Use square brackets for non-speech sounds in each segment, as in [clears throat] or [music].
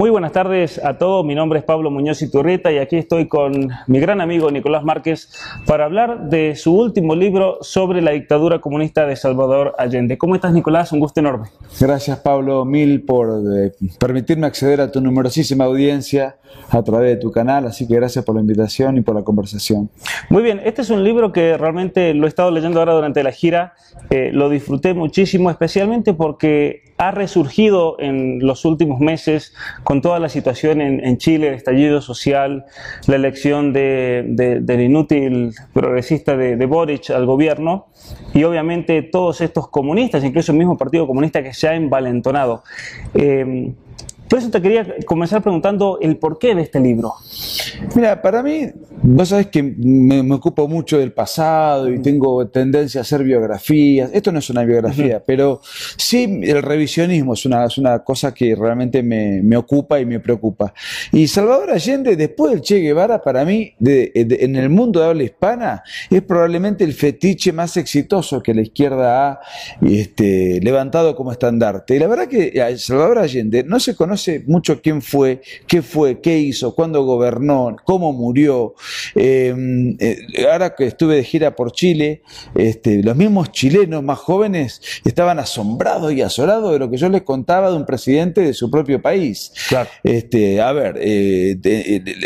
Muy buenas tardes a todos, mi nombre es Pablo Muñoz Iturrieta y aquí estoy con mi gran amigo Nicolás Márquez para hablar de su último libro sobre la dictadura comunista de Salvador Allende. ¿Cómo estás Nicolás? Un gusto enorme. Gracias Pablo Mil por eh, permitirme acceder a tu numerosísima audiencia a través de tu canal, así que gracias por la invitación y por la conversación. Muy bien, este es un libro que realmente lo he estado leyendo ahora durante la gira, eh, lo disfruté muchísimo, especialmente porque ha resurgido en los últimos meses con toda la situación en, Chile, el estallido social, la elección del inútil progresista de, Boric al gobierno y obviamente todos estos comunistas, incluso el mismo Partido Comunista que se ha envalentonado. Eh, por eso te quería comenzar preguntando el porqué de este libro. Mira, para mí, vos sabés que me, ocupo mucho del pasado y tengo tendencia a hacer biografías. Esto no es una biografía, pero sí el revisionismo es una, una cosa que realmente me, ocupa y me preocupa. Y Salvador Allende, después del Che Guevara, para mí, en el mundo de habla hispana, es probablemente el fetiche más exitoso que la izquierda ha este, levantado como estandarte. Y la verdad que Salvador Allende no se conoce mucho quién fue, qué fue, qué hizo, cuándo gobernó, cómo murió. Eh, eh, ahora que estuve de gira por Chile, este, los mismos chilenos más jóvenes estaban asombrados y azorados de lo que yo les contaba de un presidente de su propio país. Este, a ver, eh,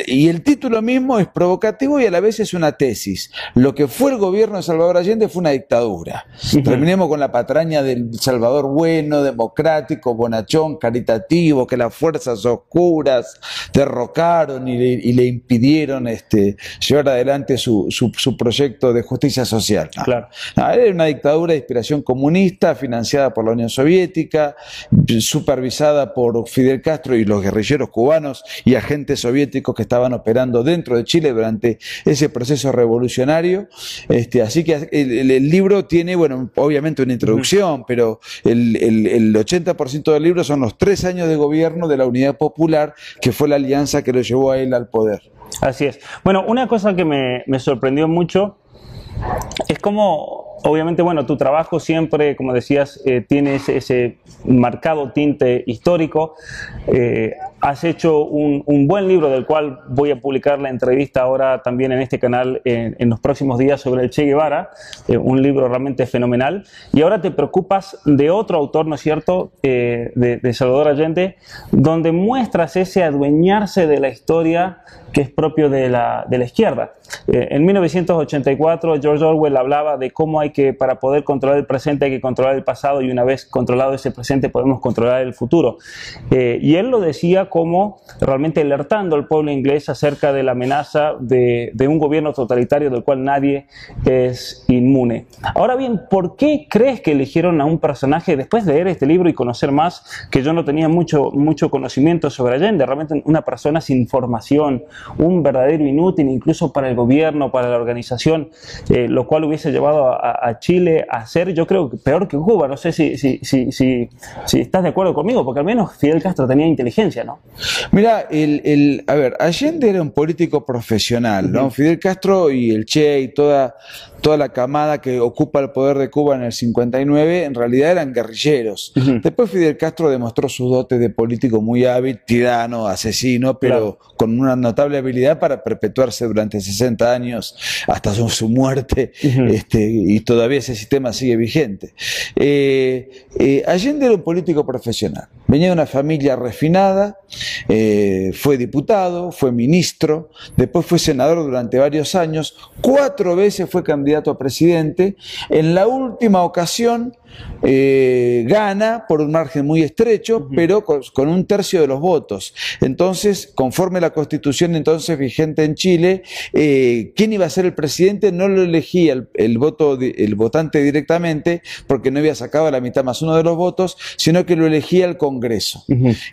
y el título mismo es provocativo y a la vez es una tesis. Lo que fue el gobierno de Salvador Allende fue una dictadura. Terminemos con la patraña del Salvador bueno, democrático, bonachón, caritativo, que la las fuerzas oscuras derrocaron y le, impidieron este, llevar adelante su, proyecto de justicia social. Claro. era una dictadura de inspiración comunista, financiada por la Unión Soviética, supervisada por Fidel Castro y los guerrilleros cubanos y agentes soviéticos que estaban operando dentro de Chile durante ese proceso revolucionario. Este, así que el, libro tiene, bueno, obviamente una introducción, pero el, el 80% del libro son los tres años de gobierno de la Unidad Popular, que fue la alianza que lo llevó a él al poder. Así es. Bueno, una cosa que me, me sorprendió mucho es como obviamente, bueno, tu trabajo siempre, como decías, eh, tiene ese, marcado tinte histórico. Eh, has hecho un, buen libro del cual voy a publicar la entrevista ahora también en este canal en, los próximos días sobre el Che Guevara, eh, un libro realmente fenomenal. Y ahora te preocupas de otro autor, ¿no es cierto?, de, de Salvador Allende, donde muestras ese adueñarse de la historia que es propio de la, de la izquierda. en 1984 George Orwell hablaba de cómo hay que para poder controlar el presente hay que controlar el pasado y una vez controlado ese presente podemos controlar el futuro. Eh, y él lo decía como realmente alertando al pueblo inglés acerca de la amenaza de, un gobierno totalitario del cual nadie es inmune. Ahora bien, ¿por qué crees que eligieron a un personaje después de leer este libro y conocer más que yo no tenía mucho, mucho conocimiento sobre Allende? Realmente una persona sin formación, un verdadero inútil incluso para el gobierno, para la organización, eh, lo cual hubiese llevado a, a, Chile a ser, yo creo, peor que Cuba. No sé si, si, si, si, si estás de acuerdo conmigo, porque al menos Fidel Castro tenía inteligencia, ¿no? Mira, el, el, a ver, Allende era un político profesional, ¿no? Fidel Castro y el Che y toda, toda la camada que ocupa el poder de Cuba en el 59, en realidad eran guerrilleros. Después Fidel Castro demostró sus dotes de político muy hábil, tirano, asesino, pero con una notable habilidad para perpetuarse durante 60 años hasta su, muerte, este, y todavía ese sistema sigue vigente. Eh, eh, Allende era un político profesional, venía de una familia refinada, eh, fue diputado, fue ministro, después fue senador durante varios años, cuatro veces fue candidato a presidente, en la última ocasión eh, gana por un margen muy estrecho, pero con, un tercio de los votos. Entonces, conforme la constitución entonces vigente en Chile, eh, quién iba a ser el presidente no lo elegía el, voto, el votante directamente, porque no había sacado la mitad más uno de los votos, sino que lo elegía el Congreso.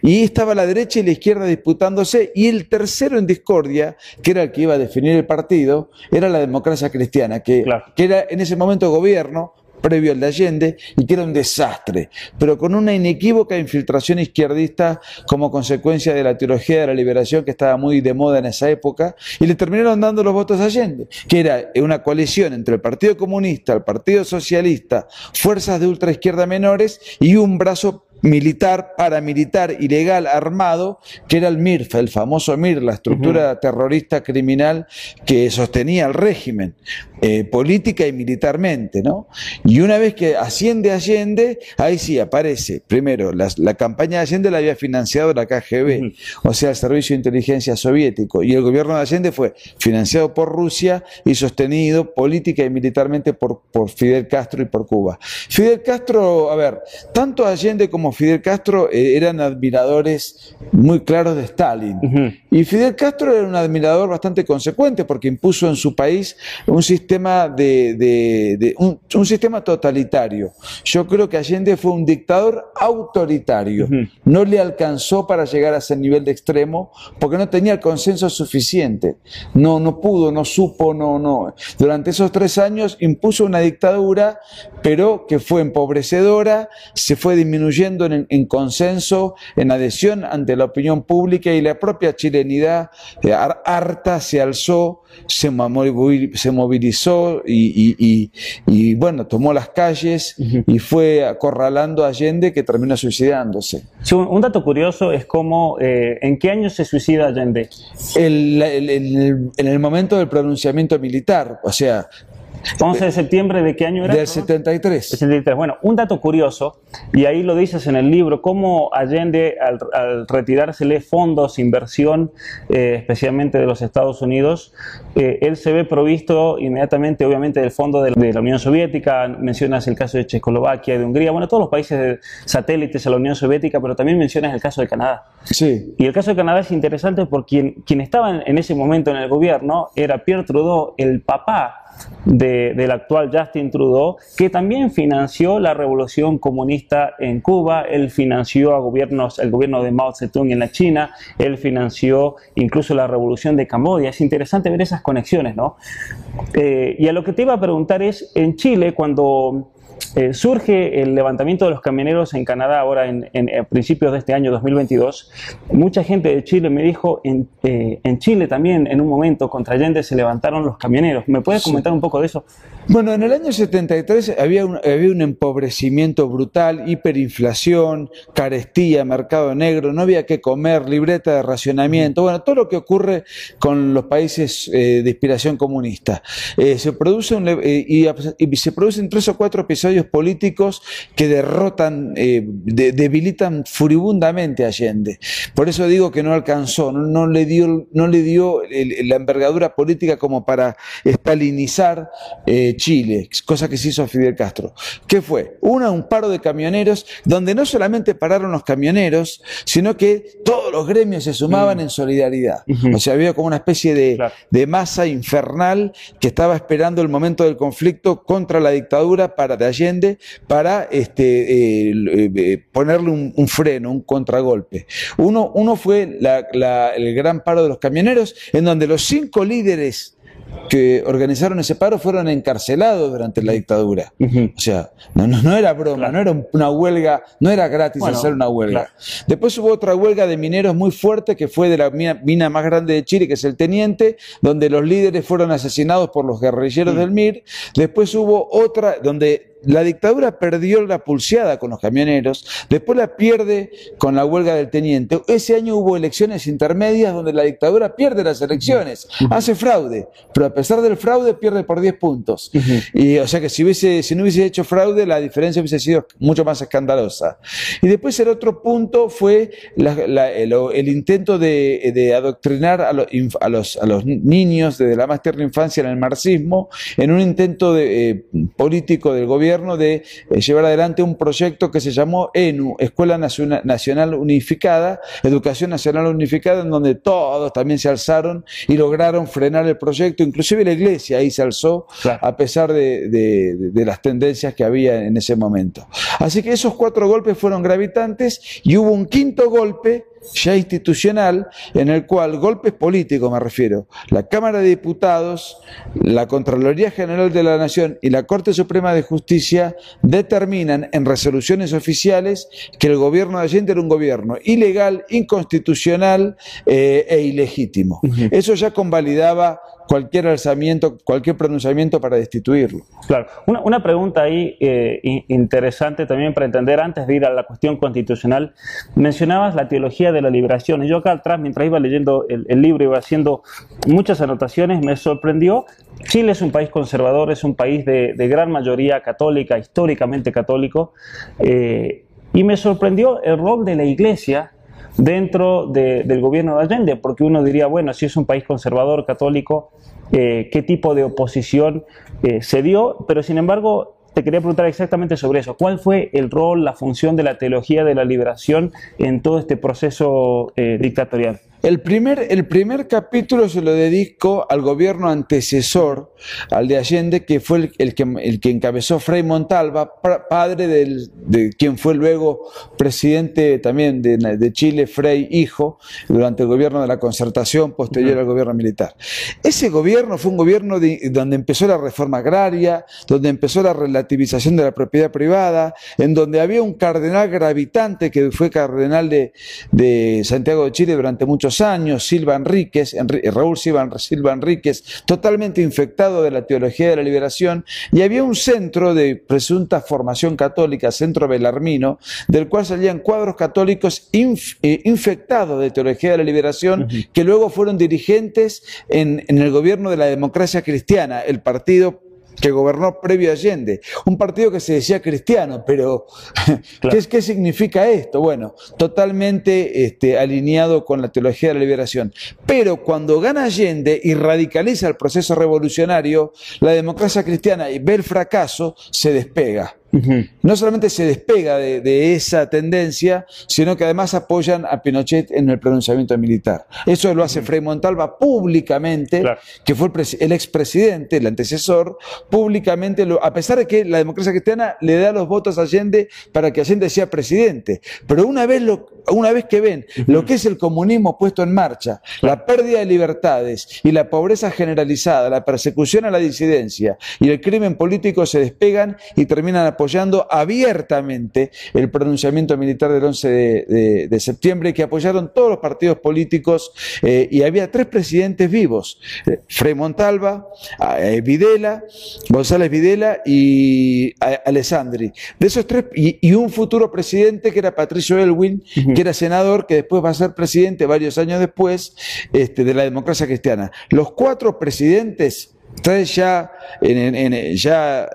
Y estaba la derecha y la izquierda disputándose, y el tercero en discordia, que era el que iba a definir el partido, era la democracia cristiana, que, que era en ese momento gobierno, previo al de Allende y que era un desastre, pero con una inequívoca infiltración izquierdista como consecuencia de la teología de la liberación que estaba muy de moda en esa época, y le terminaron dando los votos a Allende, que era una coalición entre el Partido Comunista, el Partido Socialista, fuerzas de ultraizquierda menores y un brazo militar, paramilitar, ilegal, armado, que era el MIRF, el famoso MIR, la estructura terrorista criminal que sostenía el régimen, eh, política y militarmente, ¿no? Y una vez que asciende Allende, ahí sí aparece, primero, la, campaña de Allende la había financiado la KGB, o sea, el Servicio de Inteligencia Soviético, y el gobierno de Allende fue financiado por Rusia y sostenido política y militarmente por, por Fidel Castro y por Cuba. Fidel Castro, a ver, tanto Allende como Fidel Castro eh, eran admiradores muy claros de Stalin. Y Fidel Castro era un admirador bastante consecuente porque impuso en su país un sistema de, un, sistema totalitario. Yo creo que Allende fue un dictador autoritario. No le alcanzó para llegar a ese nivel de extremo porque no tenía el consenso suficiente. No, no pudo, no supo, no, no. Durante esos tres años impuso una dictadura, pero que fue empobrecedora, se fue disminuyendo en, consenso, en adhesión ante la opinión pública y la propia chilenidad eh, harta se alzó, se, movilizó y, bueno, tomó las calles y fue acorralando a Allende que terminó suicidándose. un dato curioso es cómo, eh, ¿en qué año se suicida Allende? en el momento del pronunciamiento militar, o sea, 11 de septiembre de qué año era? Del 73. 73. Bueno, un dato curioso, y ahí lo dices en el libro, cómo Allende al, al retirársele fondos, inversión, eh, especialmente de los Estados Unidos, eh, él se ve provisto inmediatamente, obviamente, del fondo de, la Unión Soviética, mencionas el caso de Checoslovaquia, de Hungría, bueno, todos los países satélites a la Unión Soviética, pero también mencionas el caso de Canadá. Sí. Y el caso de Canadá es interesante porque quien, estaba en ese momento en el gobierno era Pierre Trudeau, el papá del actual Justin Trudeau, que también financió la revolución comunista en Cuba, él financió a gobiernos, el gobierno de Mao Zedong en la China, él financió incluso la revolución de Camboya. Es interesante ver esas conexiones, ¿no? Eh, y a lo que te iba a preguntar es, en Chile, cuando eh, surge el levantamiento de los camioneros en Canadá ahora en, principios de este año 2022. Mucha gente de Chile me dijo, en, eh, en, Chile también en un momento contra Allende se levantaron los camioneros. ¿Me puedes comentar un poco de eso? Bueno, en el año 73 había un, había un empobrecimiento brutal, hiperinflación, carestía, mercado negro, no había que comer, libreta de racionamiento, bueno, todo lo que ocurre con los países eh, de inspiración comunista. se produce y, y se producen tres o cuatro episodios políticos que derrotan, eh, debilitan furibundamente a Allende. Por eso digo que no alcanzó, no, le dio, no le dio la envergadura política como para estalinizar eh, Chile, cosa que se hizo a Fidel Castro. ¿Qué fue? Una, un paro de camioneros, donde no solamente pararon los camioneros, sino que todos los gremios se sumaban mm. en solidaridad. O sea, había como una especie de, de masa infernal que estaba esperando el momento del conflicto contra la dictadura para de Allende para este, eh, eh, ponerle un, freno, un contragolpe. Uno, uno fue el gran paro de los camioneros, en donde los cinco líderes que organizaron ese paro fueron encarcelados durante la dictadura. O sea, no, no, era broma, no era una huelga, no era gratis hacer una huelga. Después hubo otra huelga de mineros muy fuerte que fue de la mina, más grande de Chile, que es el Teniente, donde los líderes fueron asesinados por los guerrilleros del MIR. Después hubo otra donde la dictadura perdió la pulseada con los camioneros, después la pierde con la huelga del teniente. Ese año hubo elecciones intermedias donde la dictadura pierde las elecciones, hace fraude, pero a pesar del fraude pierde por 10 puntos. Y o sea que si, hubiese, si no hubiese hecho fraude, la diferencia hubiese sido mucho más escandalosa. Y después el otro punto fue el, intento de, adoctrinar a, los, a, los, niños desde la más tierna infancia en el marxismo, en un intento de, eh, político del gobierno de eh, llevar adelante un proyecto que se llamó ENU, Escuela Nacional Unificada, Educación Nacional Unificada, en donde todos también se alzaron y lograron frenar el proyecto, inclusive la iglesia ahí se alzó, a pesar de, las tendencias que había en ese momento. Así que esos cuatro golpes fueron gravitantes y hubo un quinto golpe ya institucional en el cual golpes políticos, me refiero, la Cámara de Diputados, la Contraloría General de la Nación y la Corte Suprema de Justicia determinan en resoluciones oficiales que el gobierno de Allende era un gobierno ilegal, inconstitucional eh, e ilegítimo. Eso ya convalidaba cualquier alzamiento, cualquier pronunciamiento para destituirlo. Claro. Una, pregunta ahí eh, interesante también para entender, antes de ir a la cuestión constitucional, mencionabas la teología de la liberación. Y yo acá atrás, mientras iba leyendo el, libro, iba haciendo muchas anotaciones, me sorprendió. Chile es un país conservador, es un país de, gran mayoría católica, históricamente católico, eh, y me sorprendió el rol de la iglesia dentro del gobierno de Allende, porque uno diría, bueno, si es un país conservador, católico, eh, qué tipo de oposición eh, se dio, pero sin embargo te quería preguntar exactamente sobre eso. ¿Cuál fue el rol, la función de la teología de la liberación en todo este proceso eh, dictatorial? El primer, el primer capítulo se lo dedico al gobierno antecesor, al de Allende, que fue el, que, el que encabezó Frei Montalva, padre del, de quien fue luego presidente también de, Chile, Frei hijo, durante el gobierno de la concertación posterior al gobierno militar. Ese gobierno fue un gobierno donde empezó la reforma agraria, donde empezó la relativización de la propiedad privada, en donde había un cardenal gravitante que fue cardenal de, de Santiago de Chile durante muchos años, Silva Enríquez, Raúl Silva, Silva Enríquez, totalmente infectado de la teología de la liberación, y había un centro de presunta formación católica, Centro Belarmino, del cual salían cuadros católicos eh, infectados de teología de la liberación, que luego fueron dirigentes en, en el gobierno de la democracia cristiana, el partido que gobernó previo a Allende. Un partido que se decía cristiano, pero [laughs] ¿qué, significa esto? Bueno, totalmente este, alineado con la teología de la liberación. Pero cuando gana Allende y radicaliza el proceso revolucionario, la democracia cristiana y ve el fracaso, se despega. No solamente se despega de, esa tendencia, sino que además apoyan a Pinochet en el pronunciamiento militar. Eso lo hace Frei Montalva públicamente, que fue el, expresidente, el antecesor, públicamente, a pesar de que la democracia cristiana le da los votos a Allende para que Allende sea presidente. Pero una vez, lo, una vez que ven lo que es el comunismo puesto en marcha, la pérdida de libertades y la pobreza generalizada, la persecución a la disidencia y el crimen político se despegan y terminan apoyando abiertamente el pronunciamiento militar del 11 de, septiembre, que apoyaron todos los partidos políticos eh, y había tres presidentes vivos, eh, Frei Montalva, eh, Videla, González Videla y Alessandri. De esos tres, y, un futuro presidente que era Patricio Elwin, que era senador, que después va a ser presidente varios años después este, de la democracia cristiana. Los cuatro presidentes Ustedes ya, ya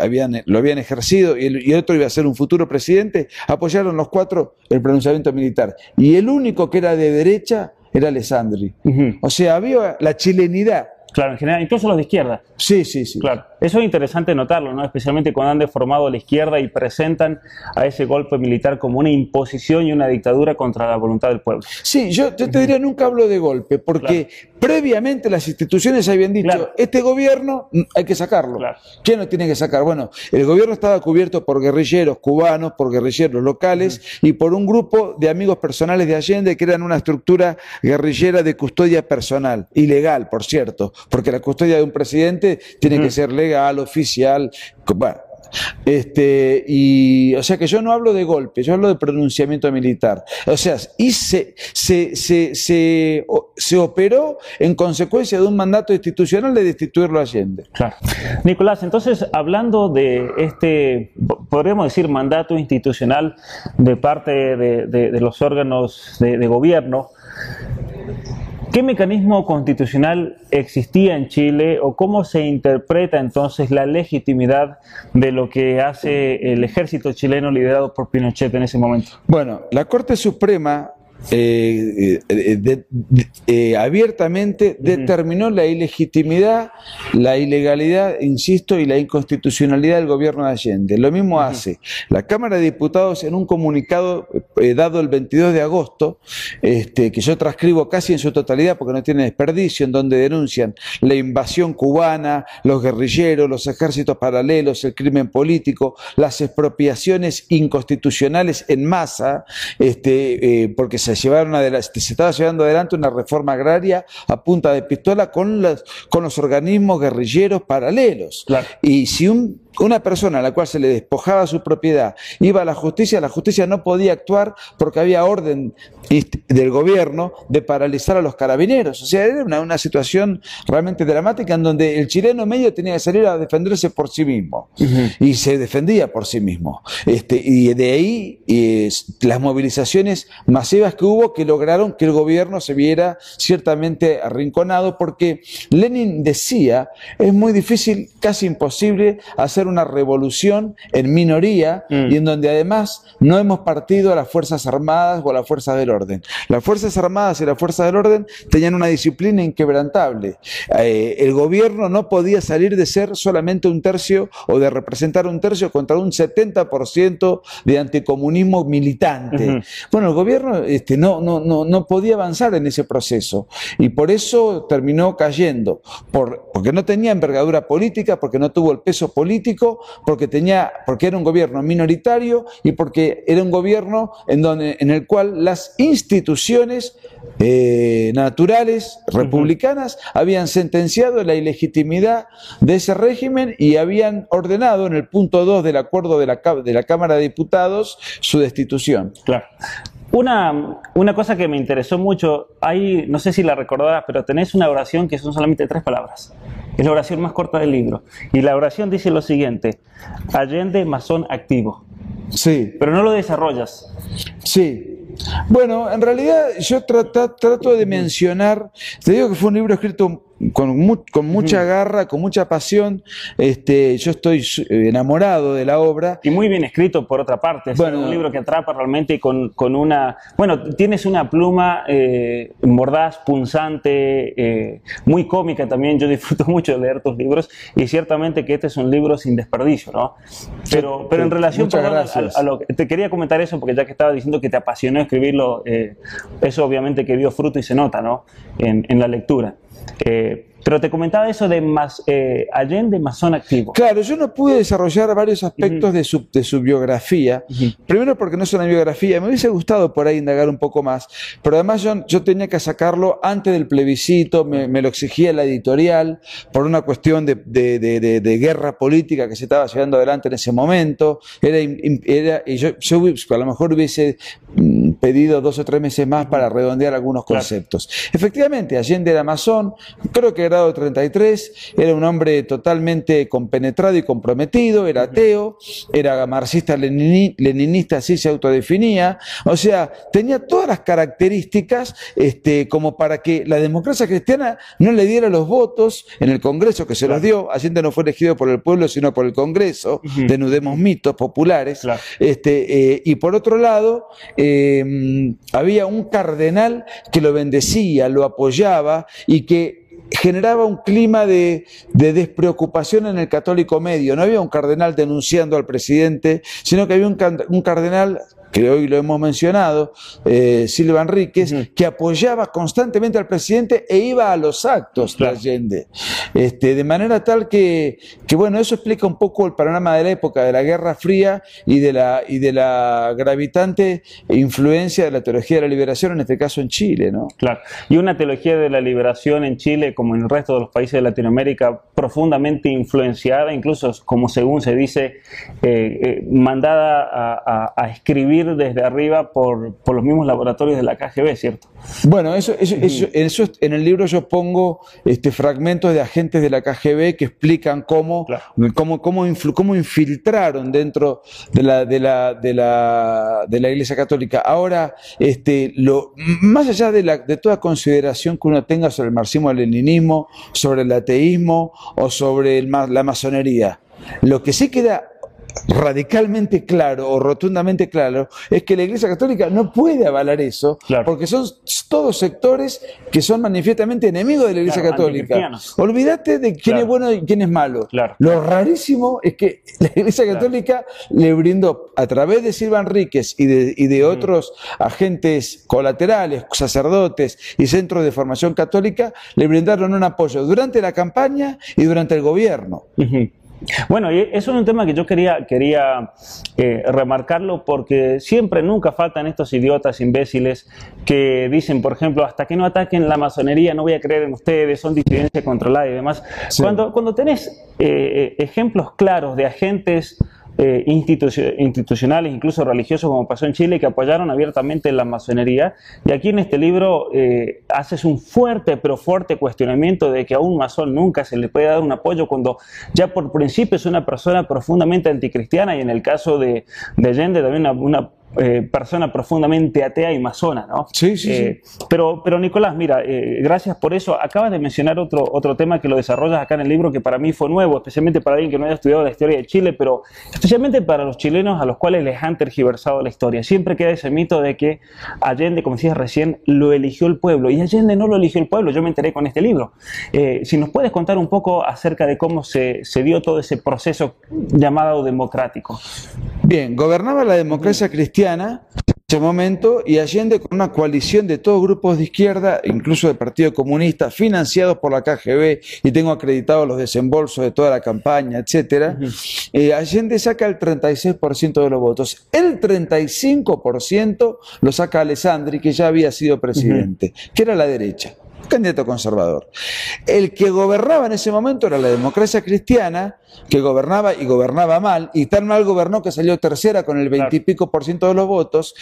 habían, lo habían ejercido y el, otro iba a ser un futuro presidente, apoyaron los cuatro el pronunciamiento militar. Y el único que era de derecha era Alessandri. O sea, había la chilenidad. Claro, en general, incluso los de izquierda. Sí, sí, sí. Claro. Eso es interesante notarlo, ¿no? especialmente cuando han deformado a la izquierda y presentan a ese golpe militar como una imposición y una dictadura contra la voluntad del pueblo. Sí, yo, te diría, nunca hablo de golpe, porque previamente las instituciones habían dicho, este gobierno mm, hay que sacarlo. ¿Quién lo tiene que sacar? Bueno, el gobierno estaba cubierto por guerrilleros cubanos, por guerrilleros locales y por un grupo de amigos personales de Allende que eran una estructura guerrillera de custodia personal, ilegal, por cierto, porque la custodia de un presidente tiene que ser legal, oficial, bueno, este, y, o sea que yo no hablo de golpe, yo hablo de pronunciamiento militar. O sea, y se, se, se, se, operó en consecuencia de un mandato institucional de destituirlo a Allende. Claro. Nicolás, entonces, hablando de este, podríamos decir, mandato institucional de parte de, los órganos de, de gobierno, ¿Qué mecanismo constitucional existía en Chile o cómo se interpreta entonces la legitimidad de lo que hace el ejército chileno liderado por Pinochet en ese momento? Bueno, la Corte Suprema eh, eh, eh, abiertamente determinó la ilegitimidad, la ilegalidad, insisto, y la inconstitucionalidad del gobierno de Allende. Lo mismo hace la Cámara de Diputados en un comunicado dado el 22 de agosto, este, que yo transcribo casi en su totalidad porque no tiene desperdicio, en donde denuncian la invasión cubana, los guerrilleros, los ejércitos paralelos, el crimen político, las expropiaciones inconstitucionales en masa, este, porque se, llevaron se estaba llevando adelante una reforma agraria a punta de pistola con los, con los organismos guerrilleros paralelos. Y si un una persona a la cual se le despojaba su propiedad iba a la justicia, la justicia no podía actuar porque había orden del gobierno de paralizar a los carabineros. O sea, era una, situación realmente dramática en donde el chileno medio tenía que salir a defenderse por sí mismo y se defendía por sí mismo. Este, y de ahí las movilizaciones masivas que hubo que lograron que el gobierno se viera ciertamente arrinconado porque Lenin decía, es muy difícil, casi imposible hacer una revolución en minoría mm. y en donde además no hemos partido a las Fuerzas Armadas o a las Fuerzas del Orden. Las Fuerzas Armadas y las Fuerzas del Orden tenían una disciplina inquebrantable. Eh, el gobierno no podía salir de ser solamente un tercio o de representar un tercio contra un 70% de anticomunismo militante. Bueno, el gobierno este, no, no, no, no podía avanzar en ese proceso y por eso terminó cayendo, por, porque no tenía envergadura política, porque no tuvo el peso político porque, tenía, porque era un gobierno minoritario y porque era un gobierno en, donde, en el cual las instituciones eh, naturales republicanas habían sentenciado la ilegitimidad de ese régimen y habían ordenado en el punto 2 del acuerdo de la, de la Cámara de Diputados su destitución. Claro. Una, una, cosa que me interesó mucho, hay, no sé si la recordarás, pero tenés una oración que son solamente tres palabras. Es la oración más corta del libro. Y la oración dice lo siguiente, Allende masón activo. Sí. Pero no lo desarrollas. Sí. Bueno, en realidad yo trato de mencionar, te digo que fue un libro escrito con, con mucha garra, con mucha pasión. Este, yo estoy enamorado de la obra. Y muy bien escrito, por otra parte. Es un libro que atrapa realmente con, con una. Bueno, tienes una pluma eh, mordaz, punzante, eh, muy cómica también. Yo [laughs] disfruto mucho de leer tus libros y ciertamente que este es un libro sin desperdicio, ¿no? Pero, pero en relación a, lo que te quería comentar eso, porque ya que estaba diciendo que te apasionó escribirlo, eh, eso obviamente que dio fruto y se nota, ¿no? En, en la lectura. Eh, pero te comentaba eso de más, eh, Allende masón activo. Claro, yo no pude desarrollar varios aspectos de, su, de, su, biografía. Primero porque no es una biografía, me hubiese gustado por ahí indagar un poco más, pero además yo, yo tenía que sacarlo antes del plebiscito, me, lo exigía la editorial, por una cuestión de, de, de, guerra política que se estaba llevando adelante en ese momento. Era, era y yo, yo a lo mejor hubiese mm, pedido dos o tres meses más para redondear algunos conceptos. Efectivamente, Allende era masón, creo que era 33, era un hombre totalmente compenetrado y comprometido, era ateo, era marxista-leninista, así se autodefinía, o sea, tenía todas las características este, como para que la democracia cristiana no le diera los votos en el Congreso que se los dio, Allende no fue elegido por el pueblo, sino por el Congreso, denudemos mitos populares, este, eh, y por otro lado, em, había un cardenal que lo bendecía, lo apoyaba y que generaba un clima de, despreocupación en el católico medio. No había un cardenal denunciando al presidente, sino que había un, un cardenal que hoy lo hemos mencionado, eh, Silva Enríquez, que apoyaba constantemente al presidente e iba a los actos de Allende. Este, de manera tal que, que, bueno, eso explica un poco el panorama de la época, de la Guerra Fría y de la, y de la gravitante influencia de la teología de la liberación, en este caso en Chile, ¿no? Claro. Y una teología de la liberación en Chile, como en el resto de los países de Latinoamérica, profundamente influenciada, incluso como según se dice, eh, eh, mandada a, a escribir desde arriba por, por, los mismos laboratorios de la KGB, ¿cierto? Bueno, eso, eso, eso, en el libro yo pongo este, fragmentos de agentes de la KGB que explican cómo, cómo, cómo, cómo, infiltraron dentro de la, de, la, de, la, de la Iglesia Católica. Ahora, este, lo, más allá de, la, de toda consideración que uno tenga sobre el marxismo-leninismo, sobre el ateísmo o sobre el, la masonería, lo que sí queda radicalmente claro o rotundamente claro es que la Iglesia Católica no puede avalar eso porque son todos sectores que son manifiestamente enemigos de la Iglesia Católica. Olvídate de quién es bueno y quién es malo. Lo rarísimo es que [laughs] la Iglesia Católica le brindó a través de Silva Enríquez y de, y de otros agentes colaterales, sacerdotes y centros de formación católica, le brindaron un apoyo durante la campaña y durante el gobierno. Bueno, y eso es un tema que yo quería, quería eh, remarcarlo porque siempre, nunca faltan estos idiotas imbéciles que dicen, por ejemplo, hasta que no ataquen la masonería no voy a creer en ustedes, son disidencia controlada y demás. Cuando, cuando tenés eh, ejemplos claros de agentes eh, institucionales, incluso religiosos, como pasó en Chile, que apoyaron abiertamente la masonería. Y aquí en este libro eh, haces un fuerte, pero fuerte cuestionamiento de que a un masón nunca se le puede dar un apoyo cuando ya por principio es una persona profundamente anticristiana y en el caso de, de Allende también una eh, persona profundamente atea y masona, ¿no? Sí, sí, eh, Pero, pero Nicolás, mira, eh, gracias por eso. Acabas de mencionar otro, otro tema que lo desarrollas acá en el libro que para mí fue nuevo, especialmente para alguien que no haya estudiado la historia de Chile, pero especialmente para los chilenos a los cuales les han tergiversado la historia. Siempre queda ese mito de que Allende, como decías recién, lo eligió el pueblo y Allende no lo eligió el pueblo. Yo me enteré con este libro. si nos puedes contar un poco acerca de cómo se, se dio todo ese proceso llamado democrático. Bien, gobernaba la democracia cristiana en ese momento y Allende con una coalición de todos grupos de izquierda, incluso del Partido Comunista, financiados por la KGB y tengo acreditados los desembolsos de toda la campaña, etcétera. Eh, Allende saca el 36% de los votos. El 35% lo saca Alessandri, que ya había sido presidente, que era la derecha candidato conservador. El que gobernaba en ese momento era la democracia cristiana, que gobernaba y gobernaba mal, y tan mal gobernó que salió tercera con el veintipico por ciento de los votos.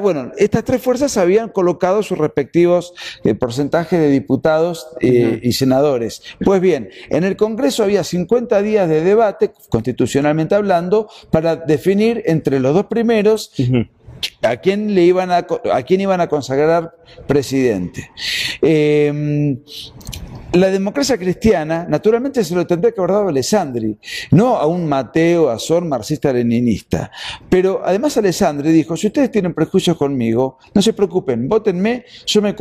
bueno, estas tres fuerzas habían colocado sus respectivos eh, porcentajes de diputados eh, y senadores. Pues bien, en el Congreso había 50 días de debate, constitucionalmente hablando, para definir entre los dos primeros a quién le iban a, a quién iban a consagrar presidente. Eh, la democracia cristiana, naturalmente, se lo tendría que haber dado a Alessandri, no a un Mateo Azor marxista-leninista. Pero además Alessandri dijo, si ustedes tienen prejuicios conmigo, no se preocupen, votenme, yo me,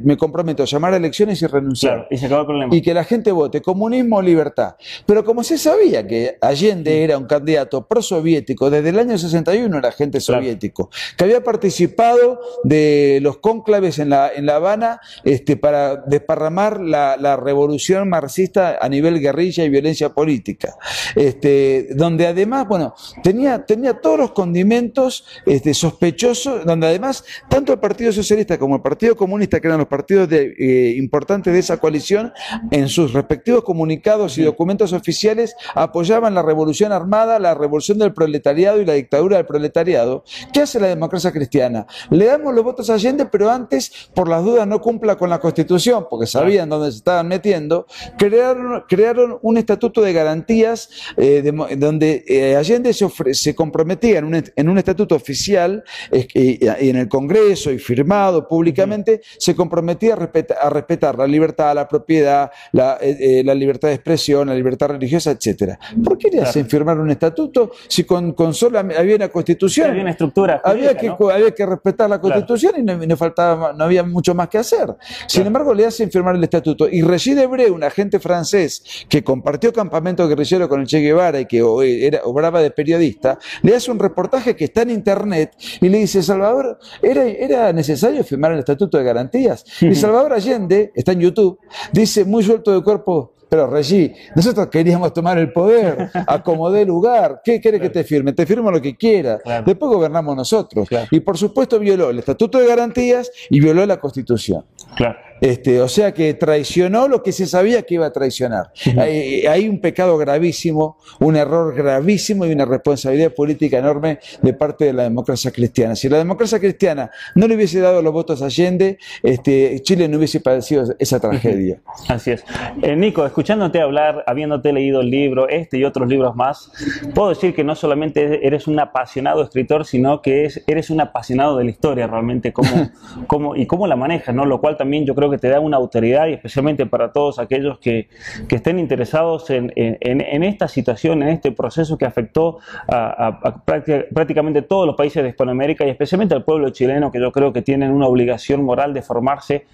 me comprometo a llamar a elecciones y renunciar. y, se acabó el problema. y que la gente vote comunismo o libertad. Pero como se sabía que Allende era un candidato prosoviético, desde el año 61 era agente soviético, que había participado de los cónclaves en La, en la Habana este, para desparramar la la revolución marxista a nivel guerrilla y violencia política, este, donde además, bueno, tenía, tenía todos los condimentos este, sospechosos, donde además tanto el Partido Socialista como el Partido Comunista, que eran los partidos eh, importantes de esa coalición, en sus respectivos comunicados y documentos oficiales apoyaban la revolución armada, la revolución del proletariado y la dictadura del proletariado. ¿Qué hace la democracia cristiana? Le damos los votos a Allende, pero antes, por las dudas, no cumpla con la Constitución, porque sabían dónde se está estaban metiendo, crearon, crearon un estatuto de garantías eh, donde eh, Allende se, se comprometía en un, en un, estatuto oficial y, en el Congreso y firmado públicamente, se comprometía a, a, respetar la libertad, la propiedad, la, eh, la, libertad de expresión, la libertad religiosa, etcétera. ¿Por qué le hacen firmar un estatuto si con, con solo había una constitución? Había una estructura. había, que, había que respetar la constitución y no, faltaba, no había mucho más que hacer. Sin embargo, le hacen firmar el estatuto y Regis Debré, un agente francés que compartió campamento guerrillero con el Che Guevara y que era, obraba de periodista, le hace un reportaje que está en internet y le dice, Salvador, ¿era, era necesario firmar el Estatuto de Garantías? Y Salvador Allende, está en YouTube, dice, muy suelto de cuerpo, pero Regí, nosotros queríamos tomar el poder, [laughs] acomodé lugar. ¿Qué quiere que te firme? Te firmo lo que quiera. Después gobernamos nosotros. Y por supuesto violó el Estatuto de Garantías y violó la Constitución. Claro. Este, o sea que traicionó lo que se sabía que iba a traicionar. hay, un pecado gravísimo, un error gravísimo y una responsabilidad política enorme de parte de la democracia cristiana. Si la democracia cristiana no le hubiese dado los votos a Allende, este, Chile no hubiese padecido esa tragedia. Así es. Eh, Nico, escuchándote hablar, habiéndote leído el libro, este y otros libros más, puedo decir que no solamente eres un apasionado escritor, sino que eres un apasionado de la historia realmente, cómo, [laughs] cómo, y cómo la manejas, ¿no? Lo cual también yo creo que te da una autoridad y especialmente para todos aquellos que, que estén interesados en, en, esta situación, en este proceso que afectó a, prácticamente todos los países de Hispanoamérica y especialmente al pueblo chileno que yo creo que tienen una obligación moral de formarse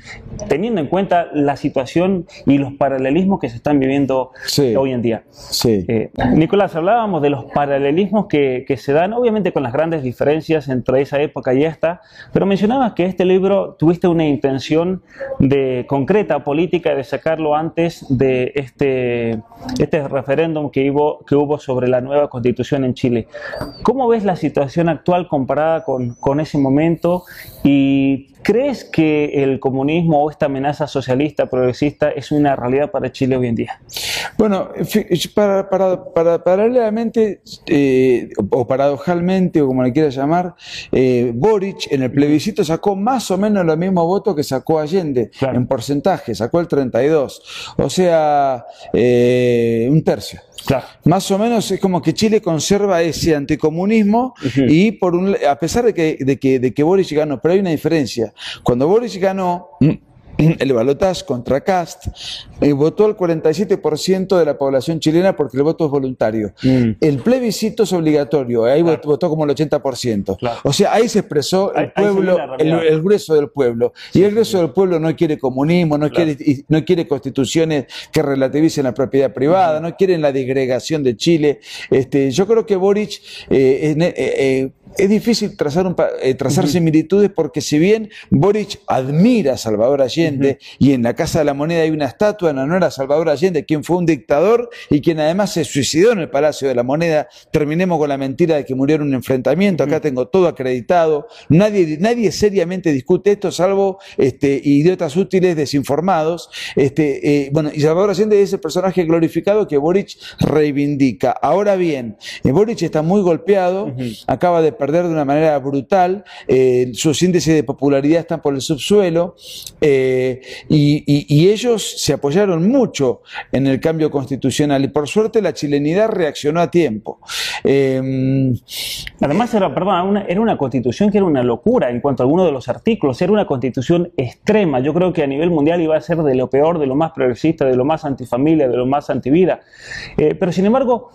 teniendo en cuenta la situación y los paralelismos que se están viviendo hoy en día. Sí. Eh, Nicolás, hablábamos de los paralelismos que, que se dan, obviamente con las grandes diferencias entre esa época y esta, pero mencionabas que este libro tuviste una intención de concreta política de sacarlo antes de este, este referéndum que hubo, que hubo sobre la nueva constitución en Chile. ¿Cómo ves la situación actual comparada con, con ese momento y ¿Crees que el comunismo o esta amenaza socialista progresista es una realidad para Chile hoy en día? Bueno, para, para, paralelamente eh, o paradojalmente, o como le quieras llamar, eh, Boric en el plebiscito sacó más o menos los mismos votos que sacó Allende en porcentaje, sacó el 32, o sea, eh, un tercio. Más o menos es como que Chile conserva ese anticomunismo y por un, a pesar de que, de, que, de que Boris ganó, pero hay una diferencia. Cuando Boris ganó, mm, [clears throat] el balotaje contra Cast, eh, votó el 47% de la población chilena porque el voto es voluntario. Mm. El plebiscito es obligatorio, ahí votó como el 80%. O sea, ahí se expresó el pueblo, el, grueso del pueblo. Y el grueso del pueblo no quiere comunismo, no, quiere, no quiere constituciones que relativicen la propiedad privada, no quieren la disgregación de Chile. Este, yo creo que Boric eh, eh, es difícil trazar, eh, trazar similitudes porque si bien Boric admira a Salvador Allende y en la Casa de la Moneda hay una estatua en honor a Salvador Allende, quien fue un dictador y quien además se suicidó en el Palacio de la Moneda, terminemos con la mentira de que murió en un enfrentamiento, acá tengo todo acreditado, nadie, nadie seriamente discute esto salvo este, idiotas útiles desinformados. Este, eh, bueno, y Salvador Allende es el personaje glorificado que Boric reivindica. Ahora bien, eh, Boric está muy golpeado, acaba de perder de una manera brutal, eh, sus índices de popularidad están por el subsuelo eh, y, ellos se apoyaron mucho en el cambio constitucional y por suerte la chilenidad reaccionó a tiempo. Em, Además era, perdón, era una constitución que era una locura en cuanto a algunos de los artículos, era una constitución extrema, yo creo que a nivel mundial iba a ser de lo peor, de lo más progresista, de lo más antifamilia, de lo más antivida. Eh, pero sin embargo,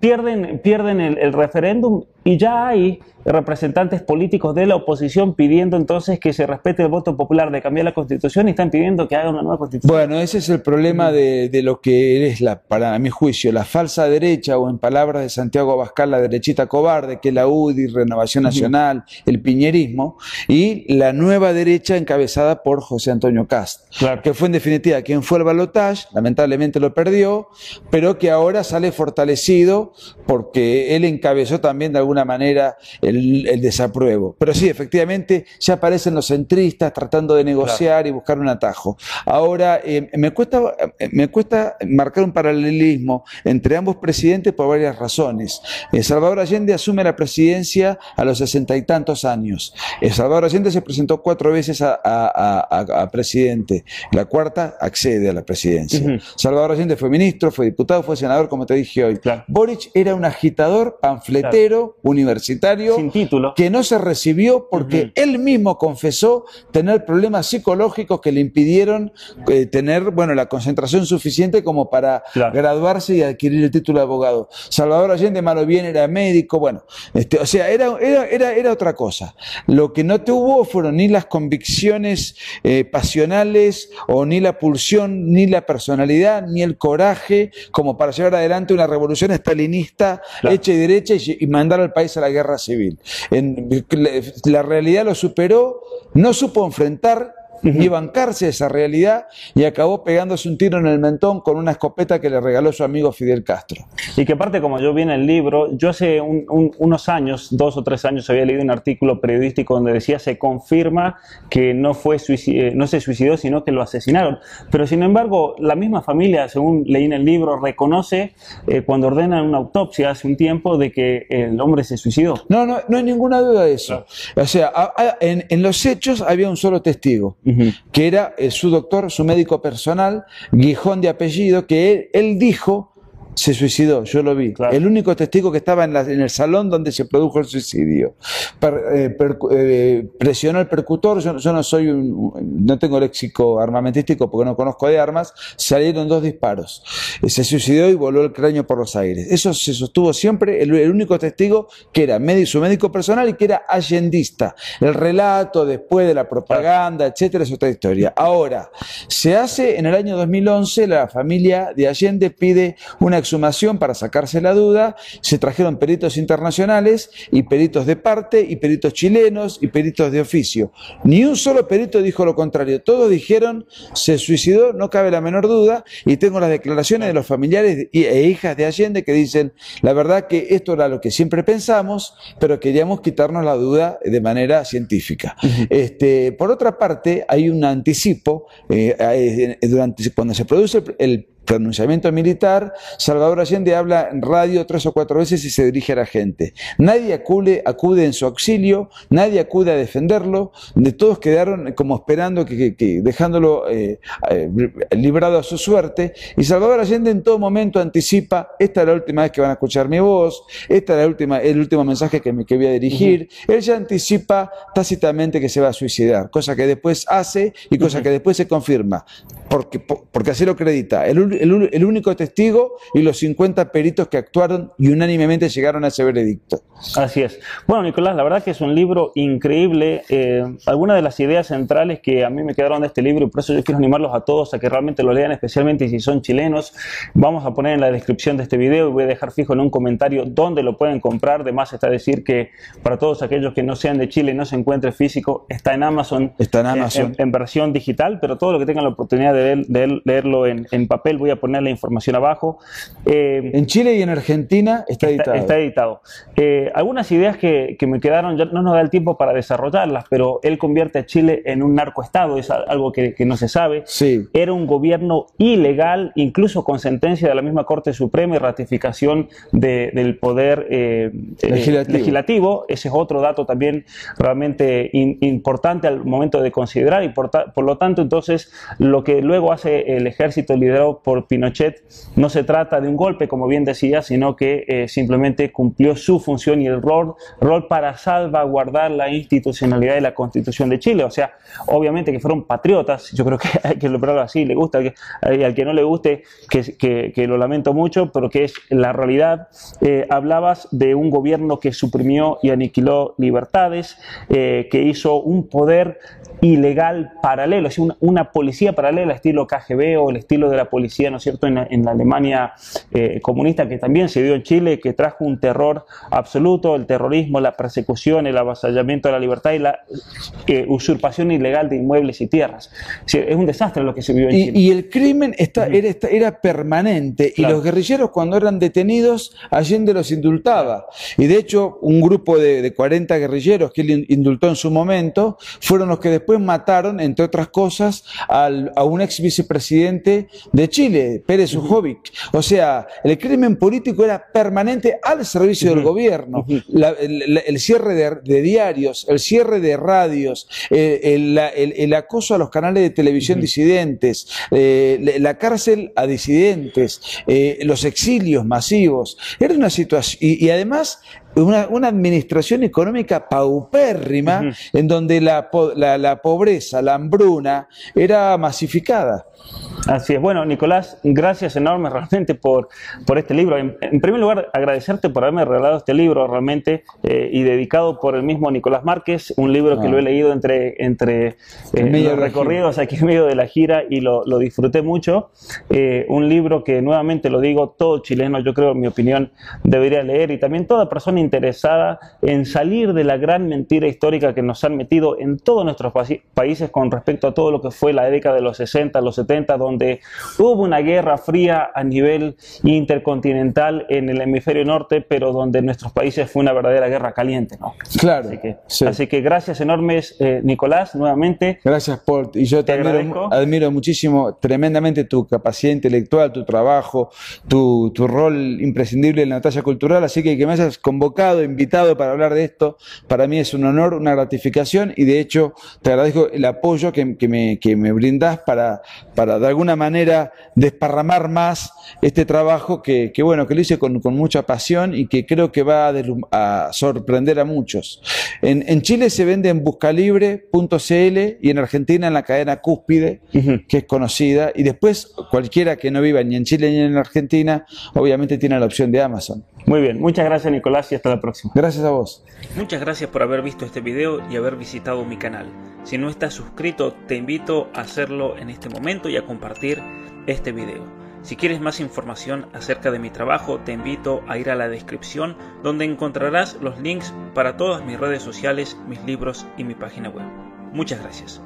pierden, pierden el referéndum y ya hay representantes políticos de la oposición pidiendo entonces que se respete el voto popular de cambiar la constitución y están pidiendo que haga una nueva constitución. Bueno, ese es el problema de, lo que es, la, para mi juicio, la falsa derecha o en palabras de Santiago Abascal, la derechita cobarde, que es la UDI, Renovación Nacional, el piñerismo, y la nueva derecha encabezada por José Antonio Cast, que fue en definitiva quien fue al balotaje, lamentablemente lo perdió, pero que ahora sale fortalecido porque él encabezó también de alguna manera el, desapruebo. Pero sí, efectivamente, ya aparecen los centristas tratando de negociar y buscar un atajo. Ahora, eh, me, cuesta, eh, me cuesta marcar un paralelismo entre ambos presidentes por varias razones. Eh, Salvador Allende asume la presidencia a los sesenta y tantos años. Salvador Allende se presentó cuatro veces a, presidente. La cuarta accede a la presidencia. Salvador Allende fue ministro, fue diputado, fue senador, como te dije hoy. Boric era un agitador, panfletero, universitario, Sin título. que no se recibió porque él mismo confesó tener problemas psicológicos que le impidieron eh, tener, bueno, la concentración suficiente como para graduarse y adquirir el título de abogado. Salvador Allende, malo bien, era médico, bueno, este, o sea, era, era, era, otra cosa. Lo que no tuvo fueron ni las convicciones eh, pasionales o ni la pulsión, ni la personalidad, ni el coraje como para llevar adelante una revolución estalinista hecha y derecha y mandar al país a la guerra civil. La realidad lo superó, no supo enfrentar y bancarse esa realidad y acabó pegándose un tiro en el mentón con una escopeta que le regaló su amigo Fidel Castro. Y que aparte, como yo vi en el libro, yo hace unos años, dos o tres años, había leído un artículo periodístico donde decía se confirma que no, fue eh, no se suicidó, sino que lo asesinaron. Pero sin embargo, la misma familia, según leí en el libro, reconoce eh, cuando ordenan una autopsia hace un tiempo de que el hombre se suicidó. No, no, no hay ninguna duda de eso. O sea, en, en los hechos había un solo testigo que era eh, su doctor, su médico personal, Guijón de apellido, que él dijo se suicidó, yo lo vi. El único testigo que estaba en, el salón donde se produjo el suicidio. Eh, eh, presionó el percutor, yo, no soy un, no tengo léxico armamentístico porque no conozco de armas, salieron dos disparos. Eh, se suicidó y voló el cráneo por los aires. Eso se sostuvo siempre, el, único testigo que era médico, su médico personal y que era allendista. El relato después de la propaganda, etcétera, es otra historia. Ahora, se hace en el año 2011, la familia de Allende pide una exhumación para sacarse la duda, se trajeron peritos internacionales y peritos de parte y peritos chilenos y peritos de oficio. Ni un solo perito dijo lo contrario, todos dijeron se suicidó, no cabe la menor duda, y tengo las declaraciones de los familiares e hijas de Allende que dicen, la verdad que esto era lo que siempre pensamos, pero queríamos quitarnos la duda de manera científica. este, por otra parte, hay un anticipo, eh, durante, cuando se produce el pronunciamiento militar, Salvador Allende habla en radio tres o cuatro veces y se dirige a la gente. Nadie acude, acude en su auxilio, nadie acude a defenderlo, de todos quedaron como esperando, que, dejándolo eh, eh, librado a su suerte, y Salvador Allende en todo momento anticipa, esta es la última vez que van a escuchar mi voz, esta es la última, el último mensaje que me que voy a dirigir, él ya anticipa tácitamente que se va a suicidar, cosa que después hace y cosa que después se confirma, porque, porque así lo acredita. El, el, único testigo y los 50 peritos que actuaron y unánimemente llegaron a ese veredicto. Así es. Bueno, Nicolás, la verdad que es un libro increíble. Eh, algunas de las ideas centrales que a mí me quedaron de este libro, y por eso yo quiero animarlos a todos a que realmente lo lean, especialmente si son chilenos, vamos a poner en la descripción de este video y voy a dejar fijo en un comentario dónde lo pueden comprar. Además está decir que para todos aquellos que no sean de Chile y no se encuentre físico, está en Amazon. Está en Amazon. En, versión digital, pero todo lo que tengan la oportunidad de, leerlo en, en papel, voy a poner la información abajo. Eh, en Chile y en Argentina está editado. Está, editado. Eh, algunas ideas que, me quedaron, ya no nos da el tiempo para desarrollarlas, pero él convierte a Chile en un narcoestado, es algo que, no se sabe. Sí. Era un gobierno ilegal, incluso con sentencia de la misma Corte Suprema y ratificación del poder eh, legislativo. Ese es otro dato también realmente importante al momento de considerar y por, por lo tanto entonces lo que luego hace el ejército liderado por Pinochet no se trata de un golpe, como bien decía, sino que eh, simplemente cumplió su función y el rol, rol para salvaguardar la institucionalidad y la constitución de Chile. O sea, obviamente que fueron patriotas, yo creo que [laughs] hay que lograrlo así, le gusta, que, al que no le guste, que, que, lo lamento mucho, pero que es la realidad. Eh, hablabas de un gobierno que suprimió y aniquiló libertades, eh, que hizo un poder ilegal paralelo, es una, una, policía paralela, estilo KGB o el estilo de la policía, ¿no es cierto?, en la, en la Alemania eh, comunista que también se dio en Chile, que trajo un terror absoluto, el terrorismo, la persecución, el avasallamiento de la libertad y la eh, usurpación ilegal de inmuebles y tierras. es un desastre lo que se vivió en y, Chile. Y el crimen está, era, era, permanente y los guerrilleros cuando eran detenidos, Allende los indultaba. Y de hecho, un grupo de, de 40 guerrilleros que él indultó en su momento fueron los que después después mataron, entre otras cosas, a un ex vicepresidente de Chile, Pérez Ujovic. O sea, el crimen político era permanente al servicio del gobierno. el, cierre de, diarios, el cierre de radios, eh, el, acoso a los canales de televisión disidentes, eh, la cárcel a disidentes, eh, los exilios masivos. Era una situación. y además una, administración económica paupérrima, en donde la, la, pobreza, la hambruna era masificada. Así es. Bueno, Nicolás, gracias enormes realmente por, por este libro. En, primer lugar, agradecerte por haberme regalado este libro realmente eh, y dedicado por el mismo Nicolás Márquez, un libro que ah. lo he leído entre, entre eh, los recorridos aquí en medio de la gira y lo, lo disfruté mucho. Eh, un libro que nuevamente lo digo, todo chileno, yo creo, en mi opinión, debería leer y también toda persona interesada en salir de la gran mentira histórica que nos han metido en todos nuestros países con respecto a todo lo que fue la década de los 60, los 70, donde hubo una guerra fría a nivel intercontinental en el hemisferio norte, pero donde en nuestros países fue una verdadera guerra caliente. ¿no? Claro. Así que, gracias enormes, eh, Nicolás, nuevamente. Gracias, Paul. Y yo te, admiro, admiro, muchísimo, tremendamente tu capacidad intelectual, tu trabajo, tu, tu rol imprescindible en la talla cultural. Así que que me hayas convocado, invitado para hablar de esto, para mí es un honor, una gratificación y de hecho te agradezco el apoyo que, que me, que me brindas para, para de alguna manera desparramar más este trabajo que, bueno, que lo hice con, mucha pasión y que creo que va a, sorprender a muchos. En, Chile se vende en buscalibre.cl y en Argentina en la cadena Cúspide, que es conocida, y después cualquiera que no viva ni en Chile ni en Argentina, obviamente tiene la opción de Amazon. Muy bien, muchas gracias Nicolás y hasta la próxima. Gracias a vos. Muchas gracias por haber visto este video y haber visitado mi canal. Si no estás suscrito, te invito a hacerlo en este momento y a compartir este video. Si quieres más información acerca de mi trabajo, te invito a ir a la descripción donde encontrarás los links para todas mis redes sociales, mis libros y mi página web. Muchas gracias.